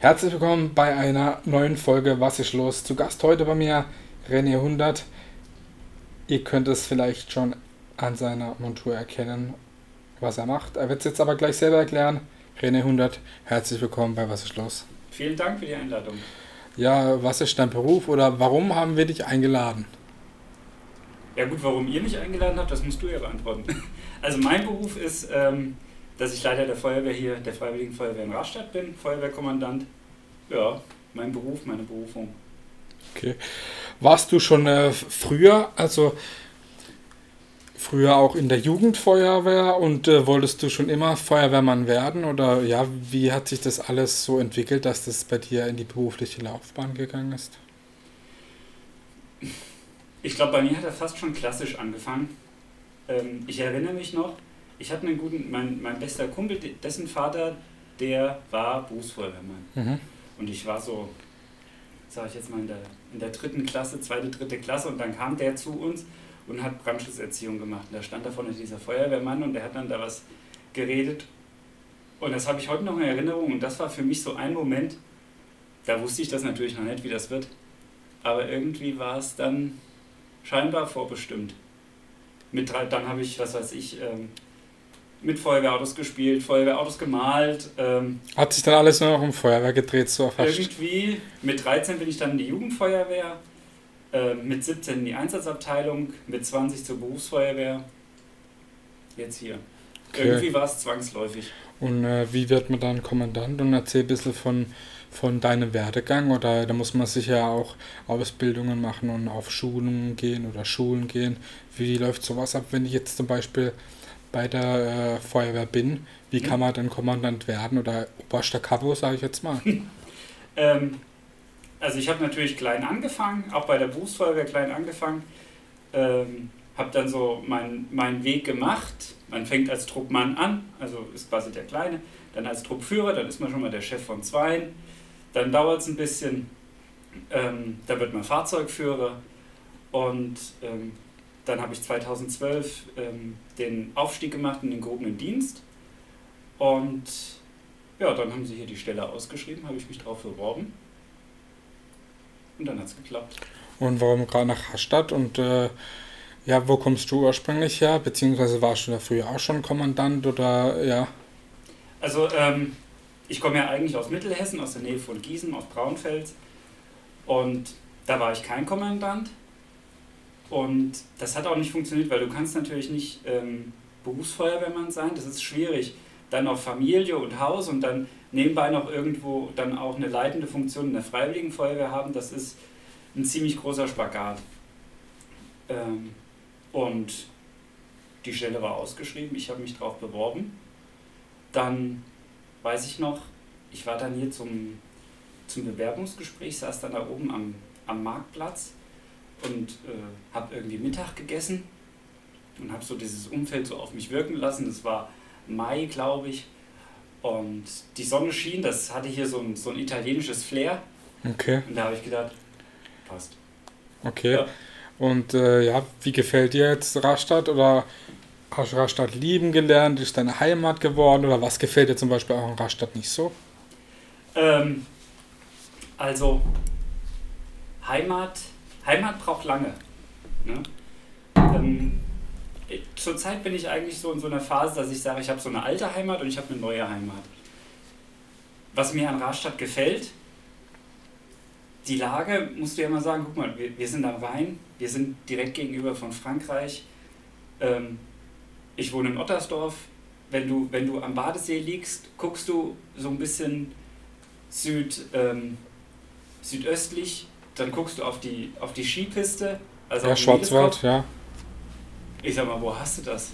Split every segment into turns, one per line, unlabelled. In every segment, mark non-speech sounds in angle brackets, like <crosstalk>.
Herzlich willkommen bei einer neuen Folge Was ist los? Zu Gast heute bei mir René 100. Ihr könnt es vielleicht schon an seiner Montur erkennen, was er macht. Er wird es jetzt aber gleich selber erklären. René 100, herzlich willkommen bei Was ist los?
Vielen Dank für die Einladung.
Ja, was ist dein Beruf oder warum haben wir dich eingeladen?
Ja gut, warum ihr mich eingeladen habt, das musst du ja beantworten. <laughs> Also mein Beruf ist, ähm, dass ich Leiter der Feuerwehr hier, der Freiwilligen Feuerwehr in Rastatt bin, Feuerwehrkommandant. Ja, mein Beruf, meine Berufung.
Okay. Warst du schon äh, früher, also früher auch in der Jugendfeuerwehr und äh, wolltest du schon immer Feuerwehrmann werden oder ja, wie hat sich das alles so entwickelt, dass das bei dir in die berufliche Laufbahn gegangen ist?
Ich glaube, bei mir hat er fast schon klassisch angefangen. Ähm, ich erinnere mich noch, ich hatte einen guten, mein, mein bester Kumpel, dessen Vater, der war Berufsfeuerwehrmann. Mhm. Und ich war so, sage ich jetzt mal, in der, in der dritten Klasse, zweite, dritte Klasse und dann kam der zu uns und hat Brandschutzerziehung gemacht. Und da stand da vorne dieser Feuerwehrmann und der hat dann da was geredet. Und das habe ich heute noch in Erinnerung und das war für mich so ein Moment, da wusste ich das natürlich noch nicht, wie das wird. Aber irgendwie war es dann scheinbar vorbestimmt. Mit dann habe ich, was weiß ich, ähm, mit Feuerwehrautos gespielt, Feuerwehrautos gemalt. Ähm,
Hat sich dann alles nur noch um Feuerwehr gedreht, so
fast? Irgendwie, mit 13 bin ich dann in die Jugendfeuerwehr, äh, mit 17 in die Einsatzabteilung, mit 20 zur Berufsfeuerwehr. Jetzt hier. Okay. Irgendwie war es zwangsläufig.
Und äh, wie wird man dann Kommandant? Und erzähl ein bisschen von, von deinem Werdegang. Oder da muss man sicher auch Ausbildungen machen und auf Schulen gehen oder Schulen gehen. Wie läuft sowas ab, wenn ich jetzt zum Beispiel bei der äh, Feuerwehr bin, wie kann man denn Kommandant werden oder oberster Kavo, sage ich jetzt mal? <laughs>
ähm, also ich habe natürlich klein angefangen, auch bei der Berufsfeuerwehr klein angefangen, ähm, habe dann so meinen mein Weg gemacht. Man fängt als Truppmann an, also ist quasi der Kleine, dann als Truppführer, dann ist man schon mal der Chef von Zweien, dann dauert es ein bisschen, ähm, da wird man Fahrzeugführer und ähm, dann habe ich 2012 ähm, den Aufstieg gemacht in den gehobenen Dienst. Und ja, dann haben sie hier die Stelle ausgeschrieben, habe ich mich darauf beworben. Und dann hat es geklappt.
Und warum gerade nach Rastatt? Und äh, ja, wo kommst du ursprünglich her? Beziehungsweise warst du da früher auch schon Kommandant oder ja?
Also, ähm, ich komme ja eigentlich aus Mittelhessen, aus der Nähe von Gießen, aus Braunfels. Und da war ich kein Kommandant. Und das hat auch nicht funktioniert, weil du kannst natürlich nicht ähm, Berufsfeuerwehrmann sein, das ist schwierig. Dann noch Familie und Haus und dann nebenbei noch irgendwo dann auch eine leitende Funktion in der Freiwilligen Feuerwehr haben, das ist ein ziemlich großer Spagat. Ähm, und die Stelle war ausgeschrieben, ich habe mich darauf beworben. Dann weiß ich noch, ich war dann hier zum, zum Bewerbungsgespräch, saß dann da oben am, am Marktplatz und äh, habe irgendwie Mittag gegessen und habe so dieses Umfeld so auf mich wirken lassen. Das war Mai, glaube ich. Und die Sonne schien, das hatte hier so ein, so ein italienisches Flair.
Okay.
Und da habe ich gedacht, passt.
Okay. Ja. Und äh, ja, wie gefällt dir jetzt Rastatt? Oder hast du Rastatt lieben gelernt? Ist deine Heimat geworden? Oder was gefällt dir zum Beispiel auch in Rastatt nicht so?
Ähm, also, Heimat Heimat braucht lange. Ne? Ähm, zurzeit bin ich eigentlich so in so einer Phase, dass ich sage, ich habe so eine alte Heimat und ich habe eine neue Heimat. Was mir an Rastatt gefällt, die Lage, musst du ja mal sagen, guck mal, wir, wir sind am Rhein, wir sind direkt gegenüber von Frankreich. Ähm, ich wohne in Ottersdorf. Wenn du, wenn du am Badesee liegst, guckst du so ein bisschen süd, ähm, südöstlich dann guckst du auf die, auf die Skipiste.
Also ja, Schwarzwald, ja.
Ich sag mal, wo hast du das?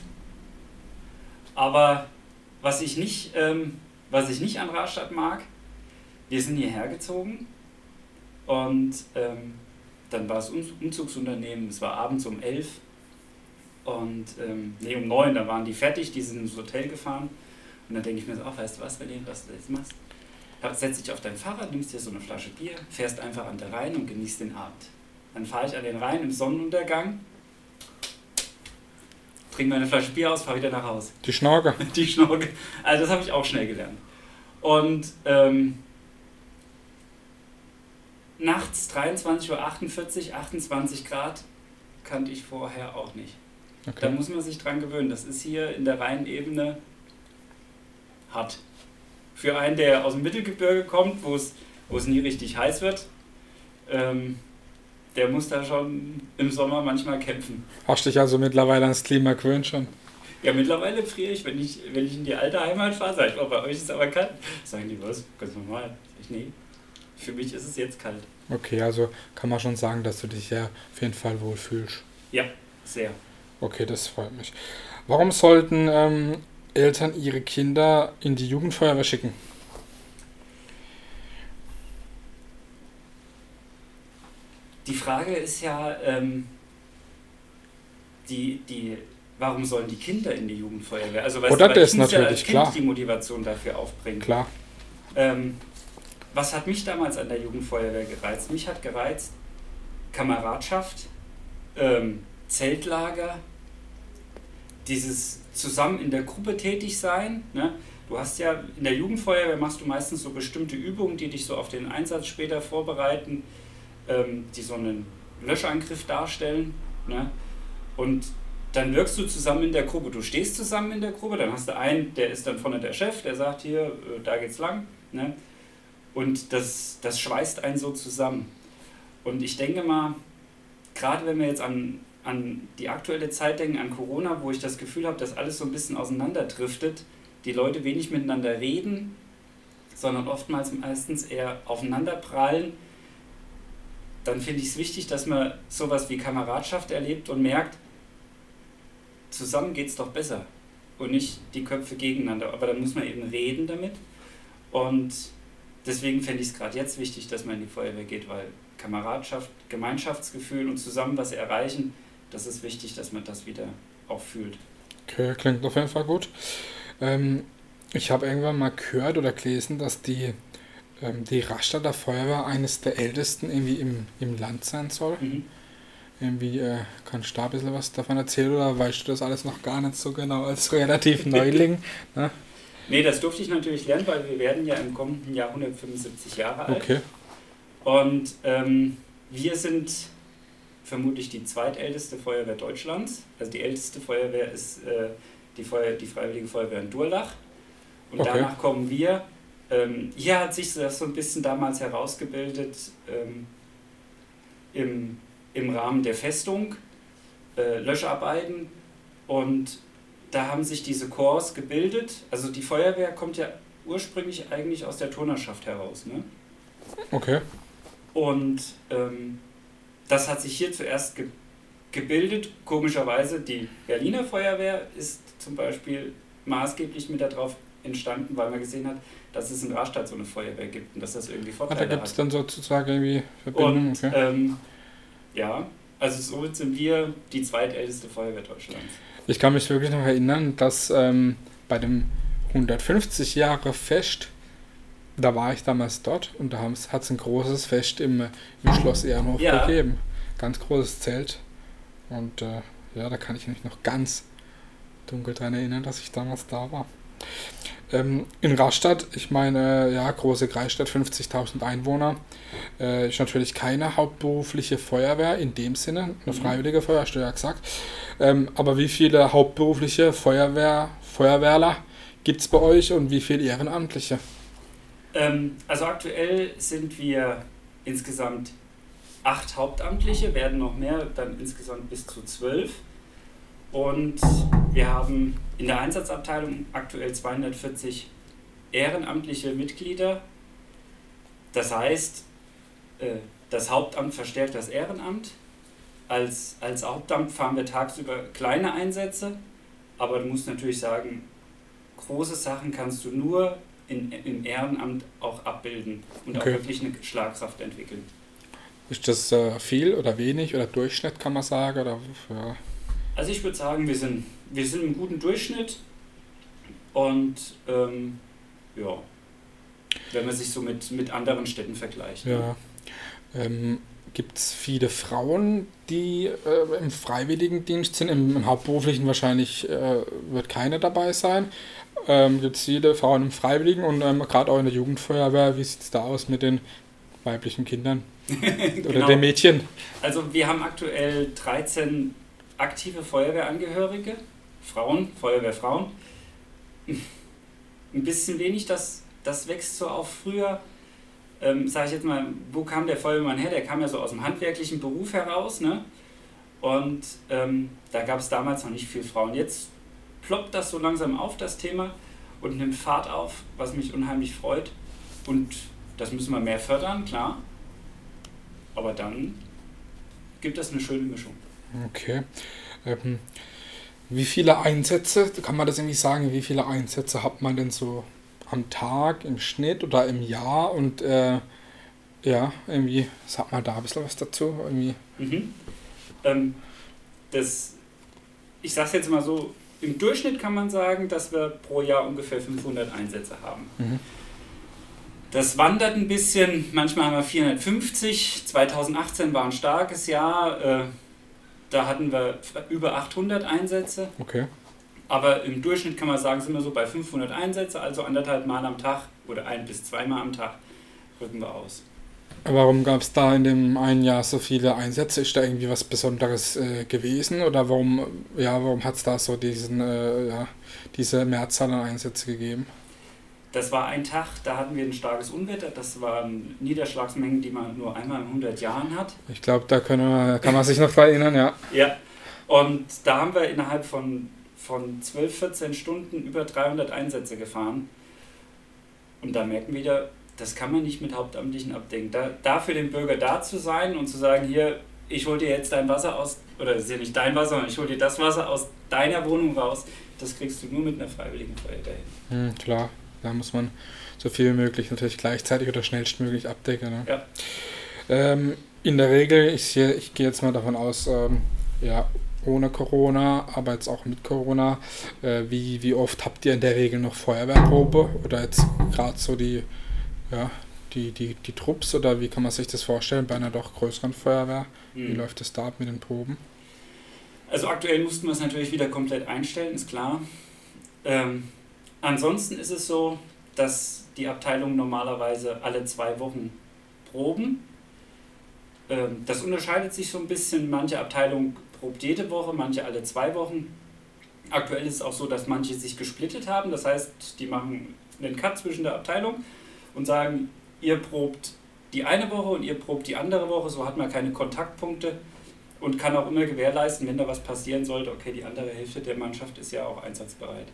Aber was ich nicht, ähm, was ich nicht an Rastatt mag, wir sind hierher gezogen und ähm, dann war es Umzugsunternehmen, es war abends um elf und ähm, nee, um neun, da waren die fertig, die sind ins Hotel gefahren und dann denke ich mir so, ach, weißt du was, wenn du das jetzt machst? Setz dich auf dein Fahrrad, nimmst dir so eine Flasche Bier, fährst einfach an der Rhein und genießt den Abend. Dann fahre ich an den Rhein im Sonnenuntergang, trinke meine Flasche Bier aus, fahre wieder nach Hause.
Die Schnorke. <laughs>
Die Schnorke. Also das habe ich auch schnell gelernt. Und ähm, nachts 23.48 Uhr, 28 Grad kannte ich vorher auch nicht. Okay. Da muss man sich dran gewöhnen. Das ist hier in der Rheinebene hart. Für einen, der aus dem Mittelgebirge kommt, wo es, nie richtig heiß wird, ähm, der muss da schon im Sommer manchmal kämpfen.
Hast dich also mittlerweile ans Klima gewöhnt schon?
Ja, mittlerweile friere ich, wenn ich, wenn ich in die alte Heimat fahre, sage ich, oh, bei euch ist es aber kalt. Sagen die, was? Ganz normal. Sag ich, nee, für mich ist es jetzt kalt.
Okay, also kann man schon sagen, dass du dich ja auf jeden Fall wohlfühlst.
Ja, sehr.
Okay, das freut mich. Warum sollten ähm, Eltern ihre Kinder in die Jugendfeuerwehr schicken?
Die Frage ist ja, ähm, die, die, warum sollen die Kinder in die Jugendfeuerwehr?
Also, weißt Oder du, das natürlich, ja als
klar. die Motivation dafür aufbringen.
Klar.
Ähm, was hat mich damals an der Jugendfeuerwehr gereizt? Mich hat gereizt Kameradschaft, ähm, Zeltlager, dieses zusammen in der Gruppe tätig sein. Ne? Du hast ja in der Jugendfeuerwehr machst du meistens so bestimmte Übungen, die dich so auf den Einsatz später vorbereiten, ähm, die so einen Löschangriff darstellen. Ne? Und dann wirkst du zusammen in der Gruppe. Du stehst zusammen in der Gruppe, dann hast du einen, der ist dann vorne der Chef, der sagt hier, äh, da geht's lang. Ne? Und das, das schweißt einen so zusammen. Und ich denke mal, gerade wenn wir jetzt an an die aktuelle Zeit denken, an Corona, wo ich das Gefühl habe, dass alles so ein bisschen auseinanderdriftet, die Leute wenig miteinander reden, sondern oftmals meistens eher aufeinander prallen, dann finde ich es wichtig, dass man sowas wie Kameradschaft erlebt und merkt, zusammen geht es doch besser und nicht die Köpfe gegeneinander. Aber dann muss man eben reden damit und deswegen fände ich es gerade jetzt wichtig, dass man in die Feuerwehr geht, weil Kameradschaft, Gemeinschaftsgefühl und zusammen was erreichen, das ist wichtig, dass man das wieder auch fühlt.
Okay, klingt auf jeden Fall gut. Ähm, ich habe irgendwann mal gehört oder gelesen, dass die, ähm, die Rastatter Feuerwehr eines der ältesten irgendwie im, im Land sein soll. Mhm. Irgendwie äh, kannst du da ein bisschen was davon erzählen oder weißt du das alles noch gar nicht so genau als <laughs> relativ Neuling? ne?
Nee, das durfte ich natürlich lernen, weil wir werden ja im kommenden Jahr 175 Jahre alt.
Okay.
Und ähm, wir sind vermutlich die zweitälteste Feuerwehr Deutschlands. Also die älteste Feuerwehr ist äh, die, Feuer, die Freiwillige Feuerwehr in Durlach. Und okay. danach kommen wir. Ähm, hier hat sich das so ein bisschen damals herausgebildet ähm, im, im Rahmen der Festung, äh, Löscharbeiten. Und da haben sich diese Corps gebildet. Also die Feuerwehr kommt ja ursprünglich eigentlich aus der Turnerschaft heraus. Ne?
Okay.
Und ähm, das hat sich hier zuerst ge gebildet. Komischerweise, die Berliner Feuerwehr ist zum Beispiel maßgeblich mit darauf entstanden, weil man gesehen hat, dass es in Rastatt so eine Feuerwehr gibt und dass das irgendwie Vorteile
hat. Da gibt es dann sozusagen irgendwie Verbindungen.
Okay. ähm, ja, also somit sind wir die zweitälteste Feuerwehr Deutschlands.
Ich kann mich wirklich noch erinnern, dass ähm, bei dem 150 Jahre Fest da war ich damals dort und da hat es ein großes Fest im, im Schloss Ehrenhof ja. gegeben. Ganz großes Zelt. Und äh, ja, da kann ich mich noch ganz dunkel dran erinnern, dass ich damals da war. Ähm, in Rastatt, ich meine, ja, große Kreisstadt, 50.000 Einwohner, äh, ist natürlich keine hauptberufliche Feuerwehr in dem Sinne, eine mhm. freiwillige Feuerwehr, ja gesagt. Ähm, aber wie viele hauptberufliche Feuerwehr, Feuerwehrler gibt es bei euch und wie viele Ehrenamtliche?
Ähm, also aktuell sind wir insgesamt acht Hauptamtliche, werden noch mehr, dann insgesamt bis zu zwölf. Und wir haben in der Einsatzabteilung aktuell 240 ehrenamtliche Mitglieder. Das heißt, äh, das Hauptamt verstärkt das Ehrenamt. Als, als Hauptamt fahren wir tagsüber kleine Einsätze, aber du musst natürlich sagen, große Sachen kannst du nur in, im Ehrenamt auch abbilden und okay. auch wirklich eine Schlagkraft entwickeln.
Ist das äh, viel oder wenig oder Durchschnitt kann man sagen? Oder, ja.
Also ich würde sagen, wir sind, wir sind im guten Durchschnitt und ähm, ja, wenn man sich so mit, mit anderen Städten vergleicht.
Ne? Ja. Ne? Ähm, Gibt es viele Frauen, die äh, im Freiwilligendienst sind? Im, im Hauptberuflichen wahrscheinlich äh, wird keine dabei sein ähm, gibt es viele Frauen im Freiwilligen und ähm, gerade auch in der Jugendfeuerwehr. Wie sieht es da aus mit den weiblichen Kindern? <laughs> Oder
Genau.
dem Mädchen.
Also wir haben aktuell 13 aktive Feuerwehrangehörige, Frauen, Feuerwehrfrauen. Ein bisschen wenig, das, das wächst so auf früher. Ähm, Sage ich jetzt mal, wo kam der Feuerwehrmann her? Der kam ja so aus dem handwerklichen Beruf heraus. Ne? Und ähm, da gab es damals noch nicht viel Frauen. Jetzt ploppt das so langsam auf, das Thema, und nimmt Fahrt auf, was mich unheimlich freut. Und das müssen wir mehr fördern, klar. Aber dann gibt es eine schöne Mischung.
Okay. Ähm, wie viele Einsätze, kann man das irgendwie sagen, wie viele Einsätze hat man denn so am Tag, im Schnitt oder im Jahr? Und äh, ja, irgendwie, sag mal da ein bisschen was dazu. Irgendwie.
Mhm. Ähm, das, ich sage es jetzt mal so, im Durchschnitt kann man sagen, dass wir pro Jahr ungefähr 500 Einsätze haben.
Mhm.
Das wandert ein bisschen, manchmal haben wir 450, 2018 war ein starkes Jahr, äh, da hatten wir über 800 Einsätze,
Okay.
aber im Durchschnitt kann man sagen, sind wir so bei 500 Einsätze, also anderthalb Mal am Tag oder ein bis zweimal am Tag rücken wir aus.
Warum gab es da in dem einen Jahr so viele Einsätze? Ist da irgendwie was Besonderes äh, gewesen? Oder warum, ja, warum hat es da so diesen, äh, ja, diese Mehrzahl an Einsätzen gegeben?
Das war ein Tag, da hatten wir ein starkes Unwetter. Das waren Niederschlagsmengen, die man nur einmal in 100 Jahren hat.
Ich glaube, da wir, kann man sich noch dran erinnern, ja.
Ja. Und da haben wir innerhalb von, von 12, 14 Stunden über 300 Einsätze gefahren. Und da merken wir wieder, das kann man nicht mit Hauptamtlichen abdecken. Da, da für den Bürger da zu sein und zu sagen, hier, ich hole dir jetzt dein Wasser aus, oder ist ja nicht dein Wasser, sondern ich hole dir das Wasser aus deiner Wohnung raus, das kriegst du nur mit einer freiwilligen Feuerwehr hin.
Hm, klar, da muss man so viel wie möglich natürlich gleichzeitig oder schnellstmöglich abdecken. Ne?
Ja.
Ähm, in der Regel, ich, sehe, ich gehe jetzt mal davon aus, ähm, ja, ohne Corona, aber jetzt auch mit Corona, äh, wie, wie oft habt ihr in der Regel noch Feuerwehrprobe oder jetzt gerade so die, ja, die, die, die Trupps oder wie kann man sich das vorstellen bei einer doch größeren Feuerwehr? Wie
Hm.
läuft das da ab mit den Proben?
Also aktuell mussten wir es natürlich wieder komplett einstellen, ist klar. Ähm, ansonsten ist es so, dass die Abteilungen normalerweise alle zwei Wochen proben. Ähm, das unterscheidet sich so ein bisschen. Manche Abteilungen probt jede Woche, manche alle zwei Wochen. Aktuell ist es auch so, dass manche sich gesplittet haben. Das heißt, die machen einen Cut zwischen der Abteilung und sagen, ihr probt die eine Woche und ihr probt die andere Woche. So hat man keine Kontaktpunkte und kann auch immer gewährleisten, wenn da was passieren sollte, okay, die andere Hälfte der Mannschaft ist ja auch einsatzbereit.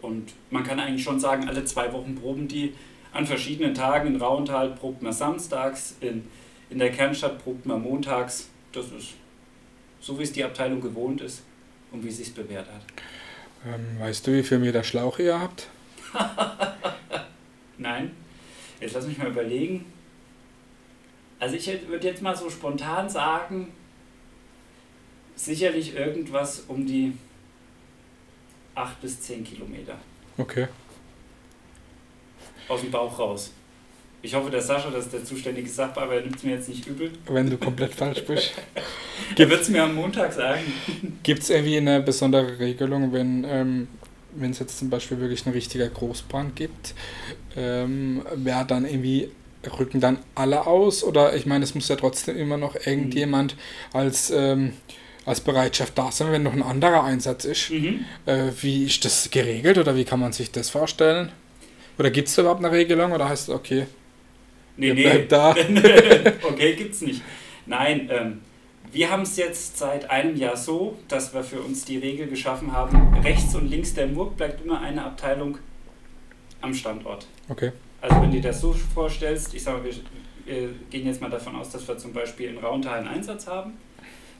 Und man kann eigentlich schon sagen, alle zwei Wochen proben die an verschiedenen Tagen. In Rauental probt man samstags, in, in der Kernstadt probt man montags. Das ist so, wie es die Abteilung gewohnt ist und wie es sich bewährt hat.
Ähm, weißt du, wie viel Meter Schlauch ihr habt? <laughs>
Nein, jetzt lass mich mal überlegen. Also ich würde jetzt mal so spontan sagen, sicherlich irgendwas um die 8 bis 10 Kilometer
Okay.
aus dem Bauch raus. Ich hoffe, der Sascha, das ist der zuständige Sachbearbeiter, nimmt es mir jetzt nicht übel.
Wenn du komplett falsch bist. <laughs>
Der wird es mir am Montag sagen.
Gibt es irgendwie eine besondere Regelung, wenn ähm, wenn es jetzt zum Beispiel wirklich ein richtiger Großbrand gibt, ähm, wer dann irgendwie rücken dann alle aus oder ich meine, es muss ja trotzdem immer noch irgendjemand als ähm, als Bereitschaft da sein, wenn noch ein anderer Einsatz ist.
Mhm.
Äh, wie ist das geregelt oder wie kann man sich das vorstellen? Oder gibt es da überhaupt eine Regelung oder heißt es, okay,
Nee, nee.
da? <laughs>
okay, gibt's nicht. Nein, ähm, wir haben es jetzt seit einem Jahr so, dass wir für uns die Regel geschaffen haben, rechts und links der Murg bleibt immer eine Abteilung am Standort.
Okay.
Also wenn du dir das so vorstellst, ich sage mal, wir, wir gehen jetzt mal davon aus, dass wir zum Beispiel in Rauental einen Einsatz haben,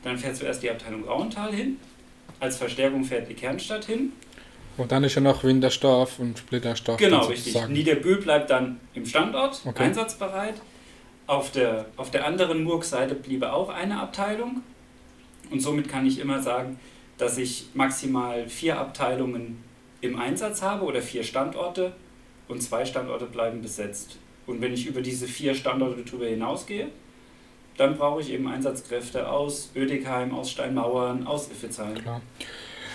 dann fährt zuerst die Abteilung Rauental hin, als Verstärkung fährt die Kernstadt hin.
Und dann ist ja noch Wintersdorf und Splittersdorf.
Genau, richtig. Niederbühl bleibt dann im Standort,
Okay.
einsatzbereit. Auf der, auf der anderen Murg-Seite bliebe auch eine Abteilung. Und somit kann ich immer sagen, dass ich maximal vier Abteilungen im Einsatz habe oder vier Standorte und zwei Standorte bleiben besetzt. Und wenn ich über diese vier Standorte drüber hinausgehe, dann brauche ich eben Einsatzkräfte aus Oedekheim, aus Steinmauern, aus Iffezheim.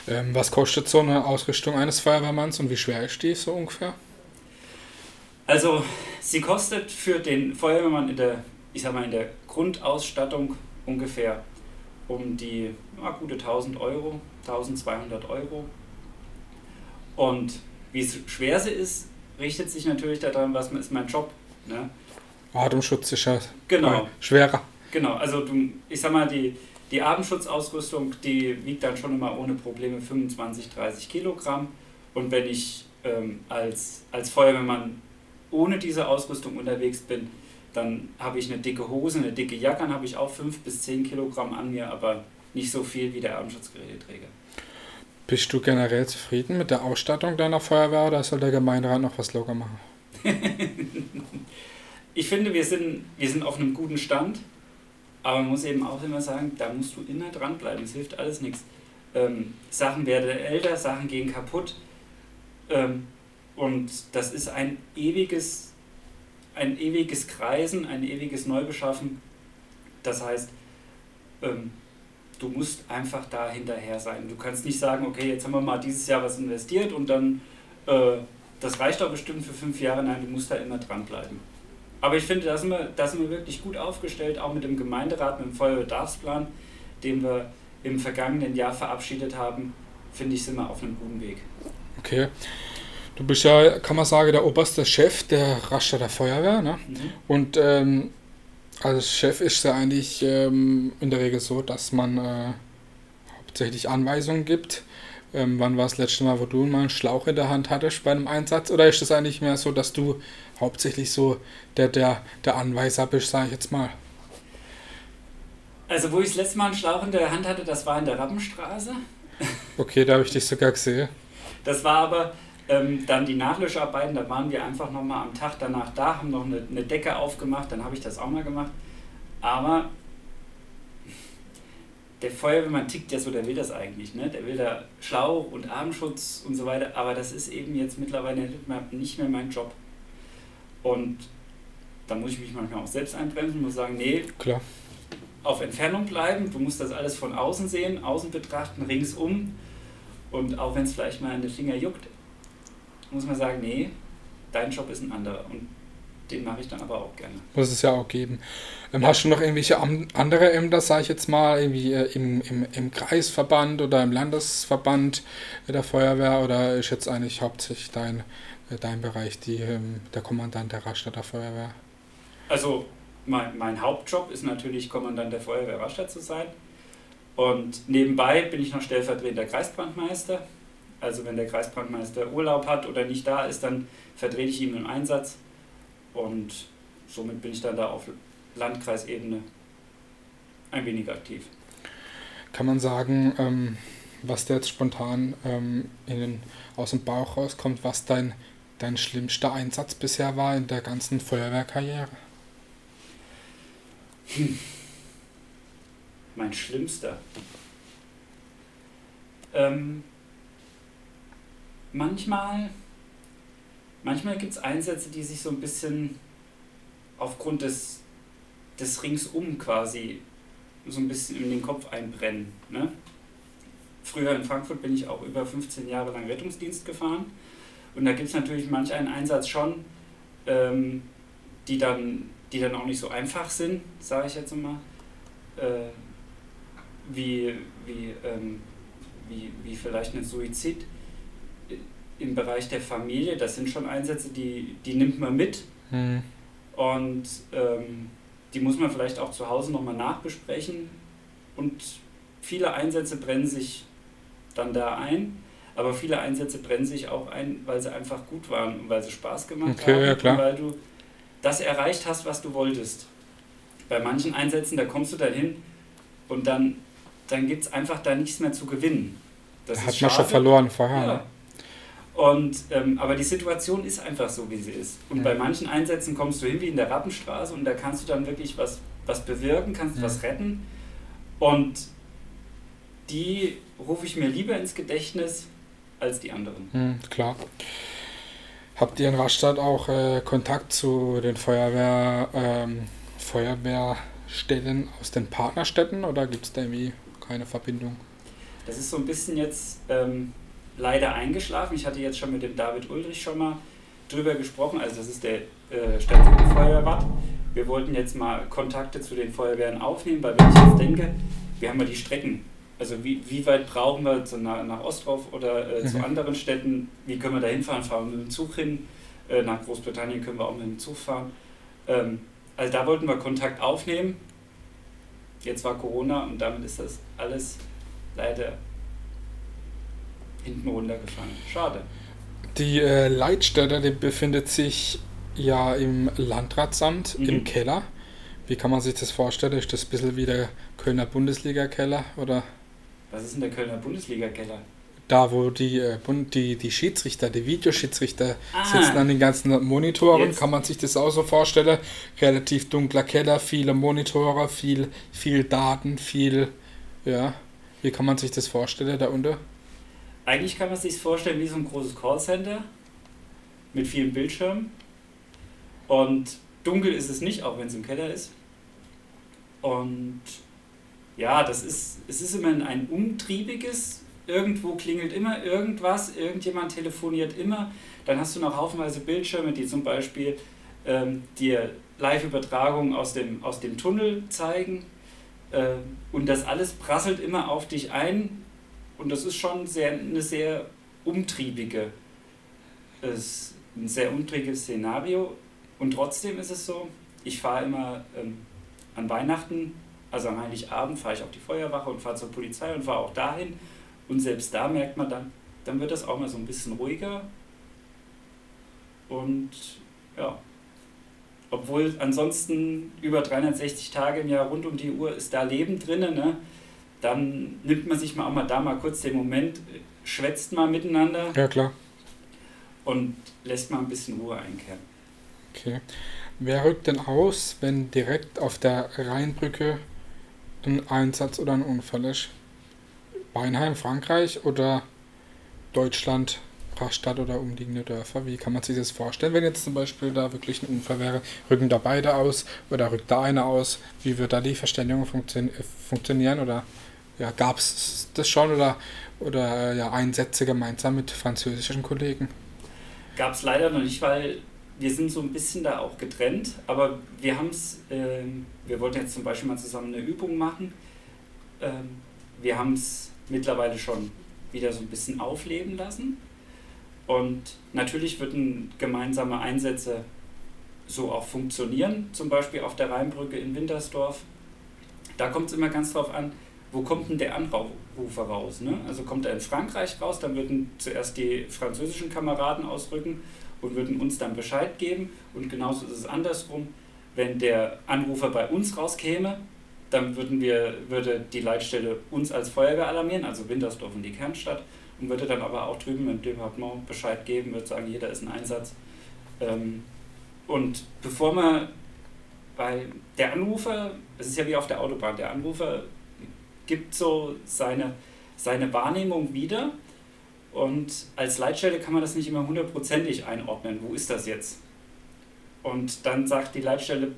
Ähm, was kostet so eine Ausrüstung eines Feuerwehrmanns und wie schwer ist die so ungefähr?
Also, sie kostet für den Feuerwehrmann in der ich sag mal, in der Grundausstattung ungefähr um die ja, gute 1000 Euro, 1200 Euro. Und wie schwer sie ist, richtet sich natürlich daran, was ist mein Job. Ne?
Atemschutz ist ja
genau.
schwerer.
Genau, also du, ich sag mal, die, die Abendschutzausrüstung, die wiegt dann schon immer ohne Probleme 25, 30 Kilogramm. Und wenn ich ähm, als, als Feuerwehrmann ohne diese Ausrüstung unterwegs bin, dann habe ich eine dicke Hose, eine dicke Jacke, dann habe ich auch 5 bis 10 Kilogramm an mir, aber nicht so viel wie der Abendschutzgeräteträger.
Bist du generell zufrieden mit der Ausstattung deiner Feuerwehr oder soll der Gemeinderat noch was locker machen? <laughs>
ich finde, wir sind, wir sind auf einem guten Stand. Aber man muss eben auch immer sagen, da musst du immer dranbleiben. Es hilft alles nichts. Ähm, Sachen werden älter, Sachen gehen kaputt. Ähm, und das ist ein ewiges, ein ewiges Kreisen, ein ewiges Neubeschaffen. Das heißt, ähm, du musst einfach da hinterher sein. Du kannst nicht sagen, okay, jetzt haben wir mal dieses Jahr was investiert und dann, äh, das reicht doch bestimmt für fünf Jahre. Nein, du musst da immer dranbleiben. Aber ich finde, da sind, wir, da sind wir wirklich gut aufgestellt, auch mit dem Gemeinderat, mit dem Feuerbedarfsplan, den wir im vergangenen Jahr verabschiedet haben, finde ich, sind wir auf einem guten Weg.
Okay. Du bist ja, kann man sagen, der oberste Chef der Rastatter Feuerwehr. Ne? Mhm. Und ähm, als Chef ist es ja eigentlich ähm, in der Regel so, dass man äh, hauptsächlich Anweisungen gibt. Ähm, wann war das letzte Mal, wo du mal einen Schlauch in der Hand hattest bei einem Einsatz? Oder ist es eigentlich mehr so, dass du hauptsächlich so der, der, der Anweiser bist, sage ich jetzt mal?
Also, wo ich das letzte Mal einen Schlauch in der Hand hatte, das war in der Rappenstraße.
Okay, da habe ich dich sogar gesehen.
Das war aber ähm, dann die Nachlöscharbeiten, da waren wir einfach nochmal am Tag danach da, haben noch eine, eine Decke aufgemacht, dann habe ich das auch mal gemacht. Aber der Feuerwehrmann tickt ja so, der will das eigentlich. Ne? Der will da Schlauch und Armschutz und so weiter, aber das ist eben jetzt mittlerweile nicht mehr mein Job. Und da muss ich mich manchmal auch selbst einbremsen, muss sagen, nee,
Klar.
auf Entfernung bleiben, du musst das alles von außen sehen, außen betrachten, ringsum. Und auch wenn es vielleicht mal an den Finger juckt, muss man sagen, nee, dein Job ist ein anderer. Und den mache ich dann aber auch gerne.
Muss es ja auch geben. Ähm, ja. Hast du noch irgendwelche andere Ämter, sage ich jetzt mal, irgendwie äh, im, im, im Kreisverband oder im Landesverband der Feuerwehr oder ist jetzt eigentlich hauptsächlich dein, äh, dein Bereich die, ähm, der Kommandant der Rastatter Feuerwehr?
Also mein, mein Hauptjob ist natürlich Kommandant der Feuerwehr Rastatt zu sein. Und nebenbei bin ich noch stellvertretender Kreisbrandmeister. Also wenn der Kreisbrandmeister Urlaub hat oder nicht da ist, dann vertrete ich ihn im Einsatz. Und somit bin ich dann da auf Landkreisebene ein wenig aktiv.
Kann man sagen, ähm, was da jetzt spontan ähm, in den, aus dem Bauch rauskommt, was dein, dein schlimmster Einsatz bisher war in der ganzen Feuerwehrkarriere?
Hm. Mein schlimmster. Ähm, manchmal manchmal gibt es Einsätze, die sich so ein bisschen aufgrund des, des Ringsum quasi so ein bisschen in den Kopf einbrennen. Ne? Früher in Frankfurt bin ich auch über 15 Jahre lang Rettungsdienst gefahren und da gibt es natürlich manch einen Einsatz schon, ähm, die, dann, die dann auch nicht so einfach sind, sage ich jetzt mal, äh, wie, wie, ähm, wie, wie vielleicht ein Suizid im Bereich der Familie, das sind schon Einsätze, die, die nimmt man mit. Mhm. Und ähm, die muss man vielleicht auch zu Hause nochmal nachbesprechen. Und viele Einsätze brennen sich dann da ein. Aber viele Einsätze brennen sich auch ein, weil sie einfach gut waren und weil sie Spaß gemacht
okay,
haben.
Ja, klar.
Und weil du das erreicht hast, was du wolltest. Bei manchen Einsätzen, da kommst du dann hin und dann, dann gibt es einfach da nichts mehr zu gewinnen.
Das hat man schon verloren vorher. Ja.
Und, ähm, aber die Situation ist einfach so, wie sie ist. Und ja. bei manchen Einsätzen kommst du hin wie in der Rappenstraße und da kannst du dann wirklich was, was bewirken, kannst ja. was retten. Und die rufe ich mir lieber ins Gedächtnis als die anderen.
Mhm, klar. Habt ihr in Rastatt auch äh, Kontakt zu den Feuerwehr, ähm, Feuerwehrstellen aus den Partnerstädten oder gibt es da irgendwie keine Verbindung?
Das ist so ein bisschen jetzt ähm, leider eingeschlafen. Ich hatte jetzt schon mit dem David Ulrich schon mal drüber gesprochen, also das ist der äh, Stadtfeuerwehr. Wir wollten jetzt mal Kontakte zu den Feuerwehren aufnehmen, weil wenn ich jetzt denke, wir haben ja die Strecken. Also wie, wie weit brauchen wir zu, nach, nach Ostrov oder äh, mhm. zu anderen Städten? Wie können wir da hinfahren? Fahren wir mit dem Zug hin? Äh, nach Großbritannien können wir auch mit dem Zug fahren. Ähm, also da wollten wir Kontakt aufnehmen. Jetzt war Corona und damit ist das alles leider hinten runtergefallen. Schade.
Die äh, Leitstelle, die befindet sich ja im Landratsamt mhm. im Keller. Wie kann man sich das vorstellen? Ist das ein bisschen wie der Kölner Bundesliga-Keller?
Was ist denn der Kölner Bundesliga-Keller?
Da, wo die, äh, die, die Schiedsrichter, die Videoschiedsrichter ah. sitzen an den ganzen Monitoren, Jetzt. kann man sich das auch so vorstellen. Relativ dunkler Keller, viele Monitore, viel, viel Daten, viel, ja. Wie kann man sich das vorstellen da unten?
Eigentlich kann man sich vorstellen wie so ein großes Callcenter mit vielen Bildschirmen. Und dunkel ist es nicht, auch wenn es im Keller ist. Und ja, das ist, es ist immer ein umtriebiges, irgendwo klingelt immer irgendwas, irgendjemand telefoniert immer. Dann hast du noch haufenweise Bildschirme, die zum Beispiel ähm, dir Live-Übertragungen aus dem, aus dem Tunnel zeigen. Ähm, und das alles prasselt immer auf dich ein. Und das ist schon sehr, eine sehr umtriebige, ist ein sehr umtriebiges Szenario. Und trotzdem ist es so, ich fahre immer ähm, an Weihnachten, also am Heiligabend, fahre ich auf die Feuerwache und fahre zur Polizei und fahre auch dahin. Und selbst da merkt man dann, dann wird das auch mal so ein bisschen ruhiger. Und ja, obwohl ansonsten über 360 Tage im Jahr rund um die Uhr ist da Leben drin, ne? Dann nimmt man sich mal auch mal da mal kurz den Moment, schwätzt mal miteinander.
Ja, klar.
Und lässt mal ein bisschen Ruhe einkehren.
Okay. Wer rückt denn aus, wenn direkt auf der Rheinbrücke ein Einsatz oder ein Unfall ist? Weinheim, Frankreich oder Deutschland, Rastatt oder umliegende Dörfer? Wie kann man sich das vorstellen, wenn jetzt zum Beispiel da wirklich ein Unfall wäre? Rücken da beide aus oder rückt da einer aus? Wie wird da die Verständigung funktio funktionieren? Oder ja, gab es das schon oder, oder ja, Einsätze gemeinsam mit französischen Kollegen?
Gab es leider noch nicht, weil wir sind so ein bisschen da auch getrennt, aber wir haben es, äh, wir wollten jetzt zum Beispiel mal zusammen eine Übung machen. Ähm, wir haben es mittlerweile schon wieder so ein bisschen aufleben lassen. Und natürlich würden gemeinsame Einsätze so auch funktionieren, zum Beispiel auf der Rheinbrücke in Wintersdorf. Da kommt es immer ganz drauf an, wo kommt denn der Anrufer raus? Ne? Also kommt er in Frankreich raus, dann würden zuerst die französischen Kameraden ausrücken und würden uns dann Bescheid geben. Und genauso ist es andersrum. Wenn der Anrufer bei uns rauskäme, dann würden wir, würde die Leitstelle uns als Feuerwehr alarmieren, also Wintersdorf und die Kernstadt, und würde dann aber auch drüben im Departement Bescheid geben, würde sagen, da ist ein Einsatz. Ähm, und bevor man, weil der Anrufer, es ist ja wie auf der Autobahn, der Anrufer gibt so seine, seine Wahrnehmung wieder und als Leitstelle kann man das nicht immer hundertprozentig einordnen. Wo ist das jetzt? Und dann sagt die Leitstelle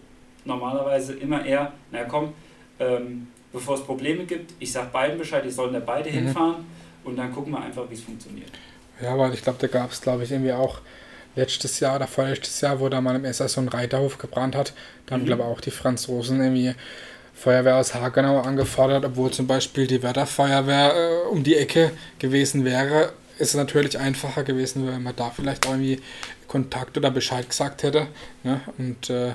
normalerweise immer eher, na komm, ähm, bevor es Probleme gibt, ich sage beiden Bescheid, die sollen da beide mhm. hinfahren und dann gucken wir einfach, wie es funktioniert.
Ja, weil ich glaube, da gab es, glaube ich, irgendwie auch letztes Jahr oder vorletztes Jahr, wo da mal im SS so ein Reiterhof gebrannt hat, da haben, mhm. glaube ich, auch die Franzosen irgendwie Feuerwehr aus Hagenau angefordert, obwohl zum Beispiel die Wetterfeuerwehr äh, um die Ecke gewesen wäre ist es natürlich einfacher gewesen, wenn man da vielleicht irgendwie Kontakt oder Bescheid gesagt hätte. Ne? Und äh,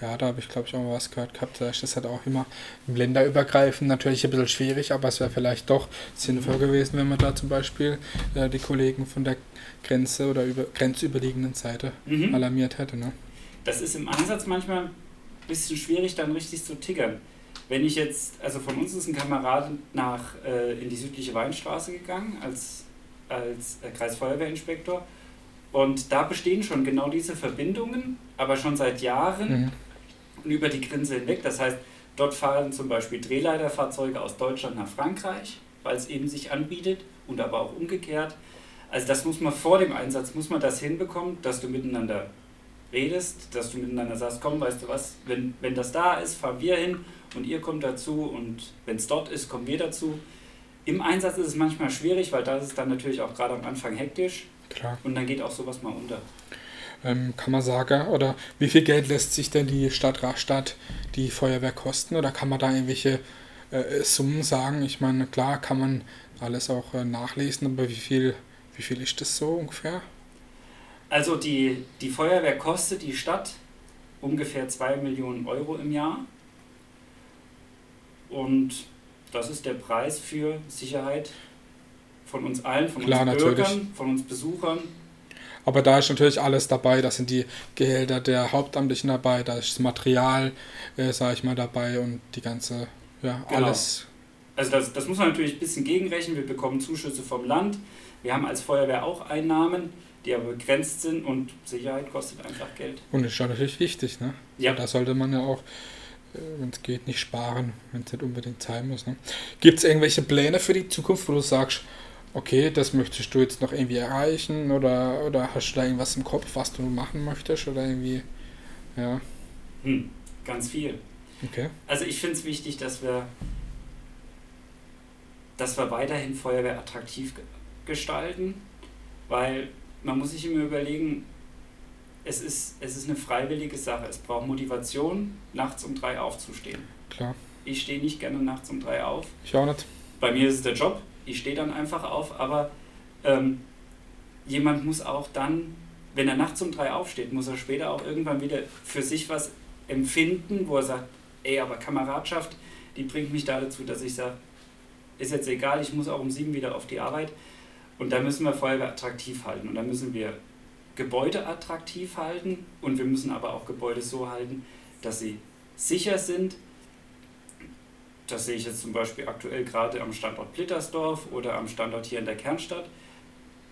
ja, da habe ich glaube ich auch mal was gehört gehabt. Da ist das halt auch immer im Länderübergreifend natürlich ein bisschen schwierig, aber es wäre vielleicht doch sinnvoll gewesen, wenn man da zum Beispiel äh, die Kollegen von der Grenze oder über, grenzüberliegenden Seite mhm. alarmiert hätte. Ne?
Das ist im Ansatz manchmal bisschen schwierig, dann richtig zu tiggern. Wenn ich jetzt, also von uns ist ein Kamerad nach äh, in die südliche Weinstraße gegangen, als als äh, Kreisfeuerwehrinspektor. Und da bestehen schon genau diese Verbindungen, aber schon seit Jahren mhm. und über die Grenze hinweg. Das heißt, dort fahren zum Beispiel Drehleiterfahrzeuge aus Deutschland nach Frankreich, weil es eben sich anbietet und aber auch umgekehrt. Also das muss man vor dem Einsatz, muss man das hinbekommen, dass du miteinander redest, dass du miteinander sagst, komm, weißt du was, wenn, wenn das da ist, fahren wir hin und ihr kommt dazu und wenn es dort ist, kommen wir dazu. Im Einsatz ist es manchmal schwierig, weil da ist es dann natürlich auch gerade am Anfang hektisch.
Klar.
Und dann geht auch sowas mal unter.
ähm, kann man sagen, oder wie viel Geld lässt sich denn die Stadt Rastatt die Feuerwehr kosten? Oder kann man da irgendwelche äh, Summen sagen? Ich meine, klar kann man alles auch äh, nachlesen, aber wie viel, wie viel ist das so ungefähr?
Also die, die Feuerwehr kostet die Stadt ungefähr 2 Millionen Euro im Jahr. Und das ist der Preis für Sicherheit von uns allen, von
Klar,
uns
natürlich.
Bürgern, von uns Besuchern.
Aber da ist natürlich alles dabei. Da sind die Gehälter der Hauptamtlichen dabei, da ist das Material, äh, sage ich mal, dabei und die ganze, ja,
Genau.
alles.
Also das, das muss man natürlich ein bisschen gegenrechnen. Wir bekommen Zuschüsse vom Land. Wir haben als Feuerwehr auch Einnahmen, die aber begrenzt sind und Sicherheit kostet einfach Geld.
Und das ist ja natürlich wichtig, ne?
Ja.
Da sollte man ja auch, äh, wenn es geht, nicht sparen, wenn es nicht unbedingt sein muss. Ne? Gibt es irgendwelche Pläne für die Zukunft, wo du sagst, okay, das möchtest du jetzt noch irgendwie erreichen oder, oder hast du da irgendwas im Kopf, was du machen möchtest oder irgendwie, ja,
Hm, ganz viel.
okay.
Also ich finde es wichtig, dass wir, dass wir weiterhin Feuerwehr attraktiv ge- gestalten, weil man muss sich immer überlegen, es ist, es ist eine freiwillige Sache. Es braucht Motivation, nachts um drei aufzustehen.
Klar,
Ich stehe nicht gerne nachts um drei auf.
ich auch nicht.
Bei mir ist es der Job. Ich stehe dann einfach auf, aber ähm, jemand muss auch dann, wenn er nachts um drei aufsteht, muss er später auch irgendwann wieder für sich was empfinden, wo er sagt, ey, aber Kameradschaft, die bringt mich da dazu, dass ich sage, ist jetzt egal, ich muss auch um sieben wieder auf die Arbeit. Und da müssen wir Feuerwehr attraktiv halten. Und da müssen wir Gebäude attraktiv halten und wir müssen aber auch Gebäude so halten, dass sie sicher sind. Das sehe ich jetzt zum Beispiel aktuell gerade am Standort Blittersdorf oder am Standort hier in der Kernstadt.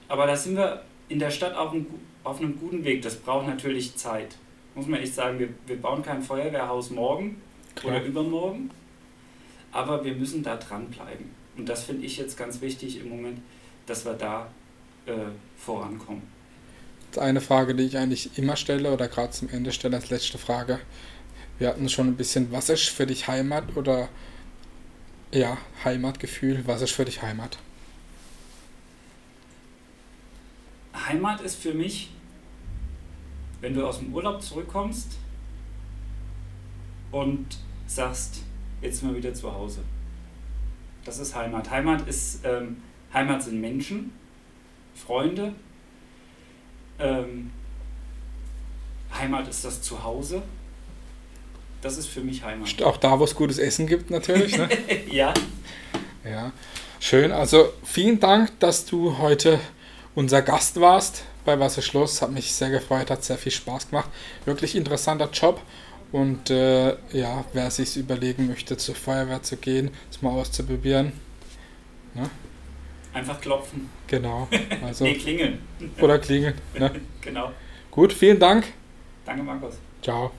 Aber da sind wir in der Stadt auch ein, auf einem guten Weg. Das braucht natürlich Zeit. Muss man echt sagen, wir, wir bauen kein Feuerwehrhaus morgen
Klar.
oder übermorgen, aber wir müssen da dranbleiben. Und das finde ich jetzt ganz wichtig im Moment, dass wir da äh, vorankommen.
Das ist eine Frage, die ich eigentlich immer stelle oder gerade zum Ende stelle als letzte Frage. Wir hatten schon ein bisschen, was ist für dich Heimat oder ja, Heimatgefühl, was ist für dich Heimat?
Heimat ist für mich, wenn du aus dem Urlaub zurückkommst und sagst, jetzt wir wieder zu Hause. Das ist Heimat. Heimat ist ähm, Heimat sind Menschen, Freunde. Ähm, Heimat ist das Zuhause. Das ist für mich Heimat.
Auch da, wo es gutes Essen gibt, natürlich. Ne? <laughs>
ja,
Ja, schön. Also vielen Dank, dass du heute unser Gast warst bei Wasserschloss. Hat mich sehr gefreut, hat sehr viel Spaß gemacht. Wirklich interessanter Job. Und äh, ja, wer sich überlegen möchte, zur Feuerwehr zu gehen, es mal auszuprobieren.
Einfach klopfen.
Genau. <laughs> Also,
nee, klingeln.
oder klingeln. Ne? <laughs>
Genau.
Gut, vielen Dank.
Danke, Markus.
Ciao.